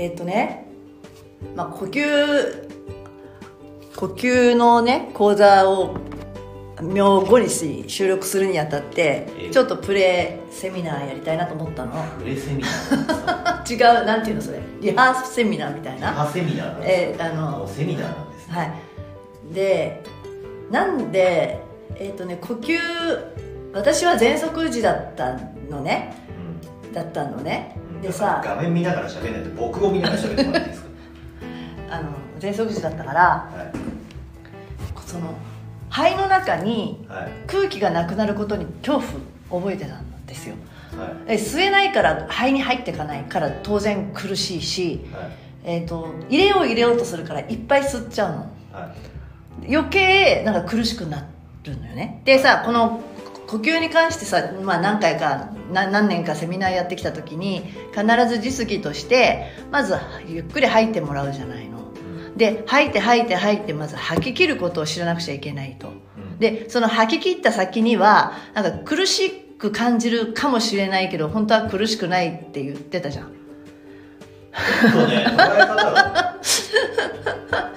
えっ、とね、まあ、呼吸呼吸のね講座を明後日収録するにあたってえちょっとプレイセミナーやりたいなと思ったの。プレセミナー？違うなんていうのそれ？リハーセミナーみたいな。ハセミナーなんですえーあのセミナーなんですね。はい。でなんでえっ、とね呼吸私は喘息時だったのね。だったのね。うんでさ。画面見ながら喋んないと僕を見ながら喋ってもらっていいですかあの喘息時だったからはその肺の中に空気がなくなることに恐怖を覚えてたんですよ。はい。え吸えないから肺に入っていかないから当然苦しいし、はい。えー、と入れよう入れようとするからいっぱい吸っちゃうの。はい。余計なんか苦しくなるのよね。でさこの呼吸に関してさ、まあ、何回かな何年かセミナーやってきた時に必ず実技としてまずゆっくり吐いてもらうじゃないの。で吐いて吐いて吐いてまず吐き切ることを知らなくちゃいけないと。うん。でその吐き切った先にはなんか苦しく感じるかもしれないけど本当は苦しくないって言ってたじゃん。ちょっとね。捉え方が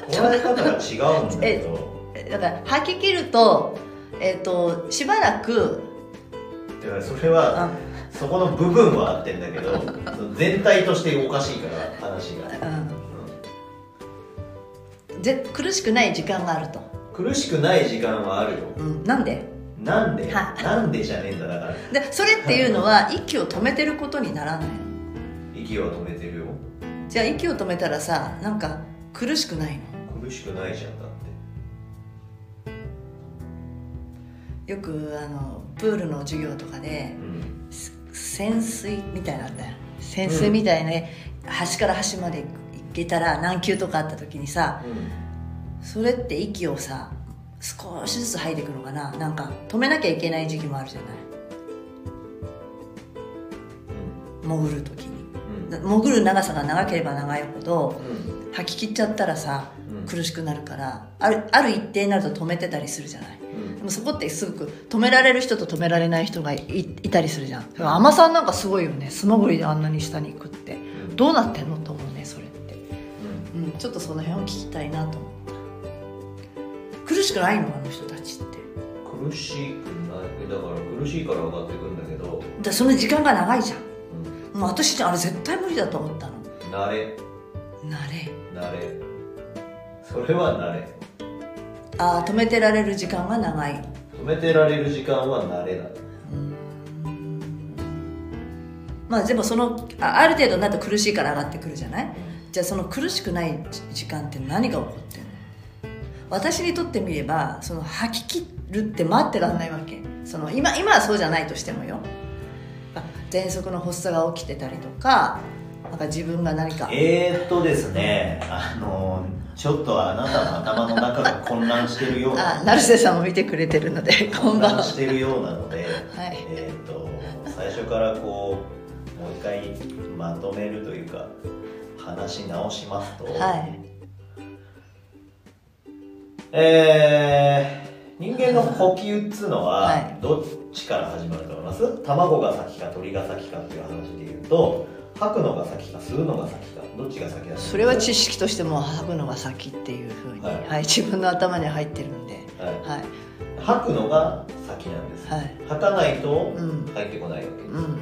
捉え方が違うんだけど。だから吐き切ると,、えっとしばらくだからそれはあそこの部分は合ってんだけど全体としておかしいから話が、うん。ぜ苦しくない時間があると、苦しくない時間はあるよ。うん、なんで？なんで？はなんでじゃねえんだだから。でそれっていうのは息を止めてることにならないの。息は止めてるよ。じゃあ息を止めたらさなんか苦しくないの？苦しくないじゃんよくあのプールの授業とかで潜水みたいなんだよ。潜水みたいなね、端から端まで行けたら何級とかあった時にさそれって息をさ少しずつ吐いていくのかな。なんか止めなきゃいけない時期もあるじゃない。潜る時に。うん。うん潜る長さが長ければ長いほどうん。吐き切っちゃったらさうん。苦しくなるからあるある一定になると止めてたりするじゃない。うんでもそこってすごく止められる人と止められない人がいいたりするじゃん。海女さんなんかすごいよね。素潜りであんなに下に行くって。うん。どうなってんのと思うねそれって、うん。うん、ちょっとその辺を聞きたいなと思った。苦しくないの？あの人たちって。苦しくない。だから苦しいから上がってくんだけど、だその時間が長いじゃん。うん。もう私あれ絶対無理だと思ったの。慣れ。慣れ。慣れ。それは慣れああ止めてられる時間が長い。止めてられる時間は慣れだ。まあでもそのあある程度になると苦しいから上がってくるじゃない？じゃあその苦しくない時間って何が起こってんの？私にとってみればその吐き切るって待ってらんないわけ。その今今はそうじゃないとしてもよ。あ喘息の発作が起きてたりとかなんか自分が何か。えー、っとですねあのちょっとあなたの頭の中が混乱してるような。あ成瀬さんも見てくれてるので 混乱してるようなので、はい。えー、っと最初からこうもう一回まとめるというか話し直しますと、はい。えー人間の呼吸っつうのははい。どっちから始まると思います？卵が先か鳥が先かっていう話で言うと吐くのが先か吸うのが先かどっちが先だ？それは知識としても吐くのが先っていうふうに、はい。はい、自分の頭に入ってるんではい。はい吐くのが先なんです、はい。吐かないとうん入ってこないわけです、うん。うん。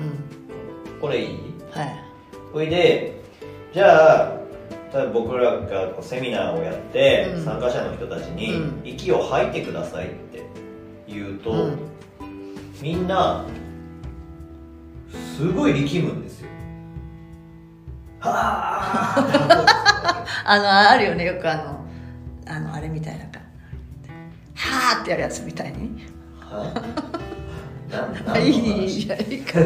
これいい？はい。それでじゃあ例えば僕らがこうセミナーをやって、うん。参加者の人たちに、うん。息を吐いてくださいって言うと、うん。みんなすごい力むんでああのあるよねよくあのあのあれみたいなか。はーってやるやつみたいに。い話？いいやいいかわ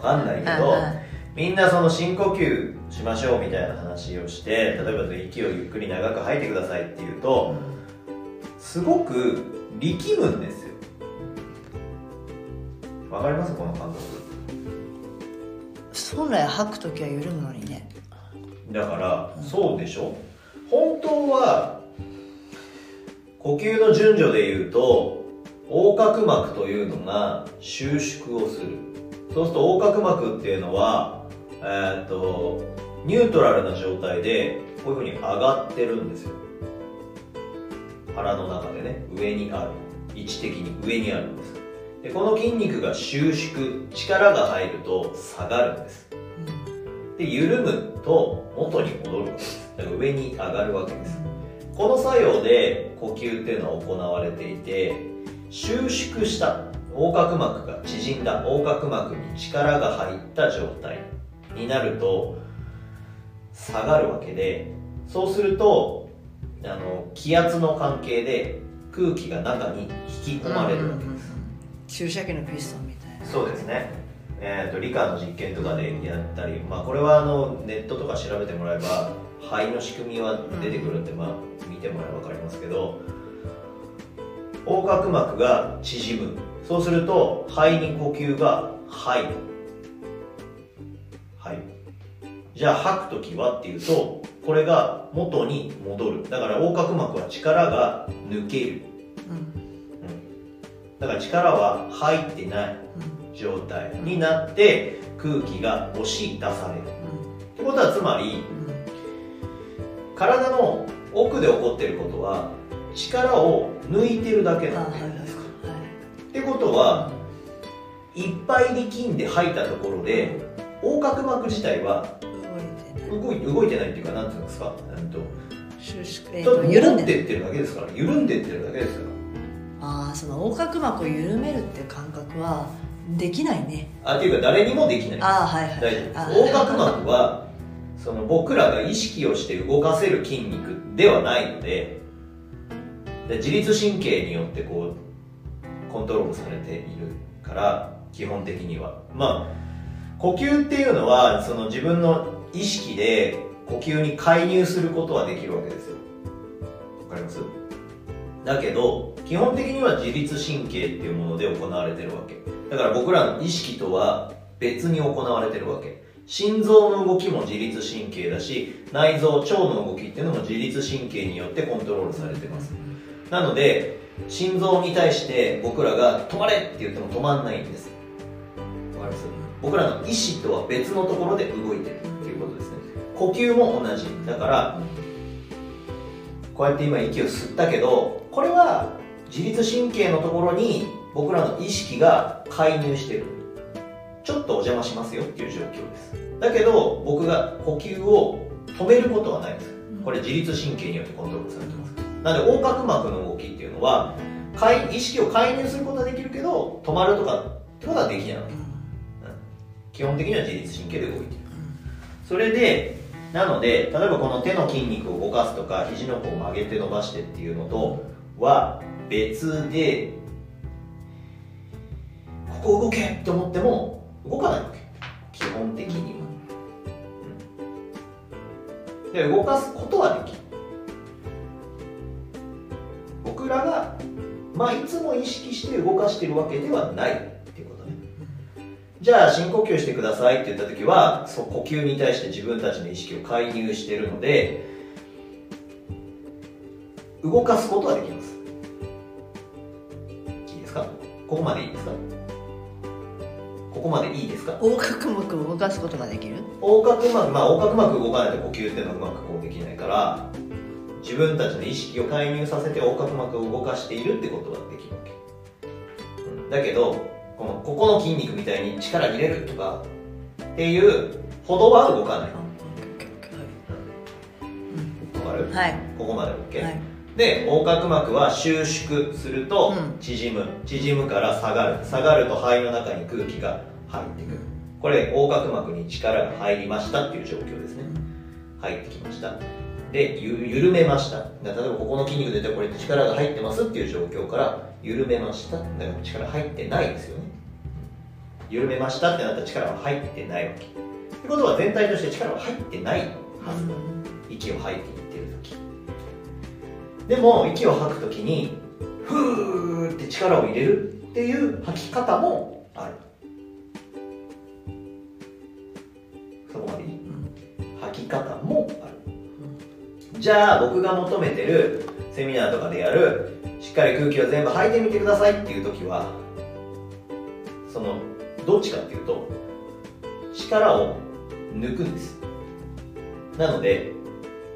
かんないけどはいみんなその深呼吸しましょうみたいな話をして例えば息をゆっくり長く吐いてくださいって言うとすごく力むんですよ。わかります？この感覚本来吐く時は緩むのにね。だから、そうでしょ。本当は呼吸の順序で言うと横隔膜というのが収縮をする。そうすると横隔膜っていうのはえーっとニュートラルな状態でこういうふうに上がってるんですよ。腹の中でね上にある。位置的に上にあるんです。でこの筋肉が収縮力が入ると下がるんです。で緩むと元に戻る。わけですだから上に上がるわけです。この作用で呼吸っていうのは行われていて収縮した横隔膜が縮んだ横隔膜に力が入った状態になると下がるわけでそうするとあの気圧の関係で空気が中に引き込まれるわけです、注射器のピストンみたいな。そうですね、えー、と理科の実験とかでやったり、まあ、これはあのネットとか調べてもらえば肺の仕組みは出てくるんで、まあ、見てもらえば分かりますけど横隔膜が縮む。そうすると肺に呼吸が入る。入るじゃあ吐く時はっていうとこれが元に戻る。だから横隔膜は力が抜ける。うん。だから力は入ってない状態になって空気が押し出される。ってことはつまり体の奥で起こっていることは力を抜いてるだけあなはいはいはい。んですかってことはいっぱい力んで吐いたところで横隔膜自体は動いてない。動いてないっていうかなんていうんですか？うんと収縮えーただと緩んでってるだけですから緩んでってるだけですから。ああその横隔膜を緩めるっていう感覚はできないね。あっていうか誰にもできない。ああはいはい。大丈夫です。あ横隔膜はその僕らが意識をして動かせる筋肉ではないのでで自律神経によってこうコントロールされているから基本的には。まあ呼吸っていうのはその自分の意識で呼吸に介入することはできるわけですよ。わかります？だけど基本的には自律神経っていうもので行われてるわけだから僕らの意識とは別に行われてるわけ。心臓の動きも自律神経だし内臓腸の動きっていうのも自律神経によってコントロールされてます。なので心臓に対して僕らが止まれって言っても止まんないんです。わかります？僕らの意志とは別のところで動いてるっていうことですね。呼吸も同じ。だからこうやって今息を吸ったけどこれは自律神経のところに僕らの意識が介入してる。ちょっとお邪魔しますよっていう状況です。だけど僕が呼吸を止めることはないんです。これ自律神経によってコントロールされてます。なので横隔膜の動きっていうのは介意識を介入することはできるけど止まるとかってことはできないわけ。基本的には自律神経で動いているそれでなので例えばこの手の筋肉を動かすとか肘の甲を曲げて伸ばしてっていうのとは別でここ動けって思っても動かないわけ。基本的には、で動かすことはできる。僕らがまあいつも意識して動かしてるわけではない。ってことね。じゃあ深呼吸してくださいって言った時はそ呼吸に対して自分たちの意識を介入してるので動かすことはできます。いいですか？ここまでいいですか？ここまでいいですか？横隔膜を動かすことができる？横隔膜まあ横隔膜動かないと呼吸っていうのはうまくこうできないから自分たちの意識を介入させて横隔膜を動かしているってことはできるわけ、うん、だけどこのここの筋肉みたいに力入れるとかっていうほどは動かない。わかる？はい。ここまで OK、はい。で横隔膜は収縮するとうん。縮む、縮むから下がる。下がると肺の中に空気が入ってくる。これ横隔膜に力が入りましたっていう状況ですね。入ってきました。でゆ緩めました。だ例えばここの筋肉でこれ力が入ってますっていう状況から緩めました。だから力入ってないですよね。緩めましたってなったら力は入ってないわけ。ってことは全体として力は入ってないはずだ。息を吐いていってる時。でも息を吐く時にふーって力を入れるっていう吐き方もあるじゃあ僕が求めてるセミナーとかでやるしっかり空気を全部吐いてみてくださいっていう時はそのどっちかっていうと力を抜くんですなので、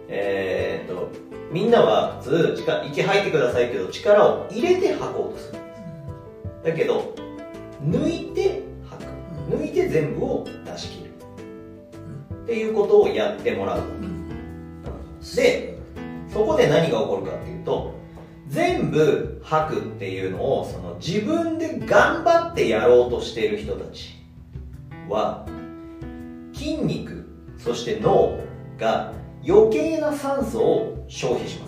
えー、っと、みんなは普通、力息吐いてくださいけど、力を入れて吐こうとする。だけど、抜いて吐く。抜いて全部を出し切る。っていうことをやってもらう。で、そこで何が起こるかっていうと、全部吐くっていうのをその自分で頑張ってやろうとしている人たちは筋肉そして脳が余計な酸素を消費します。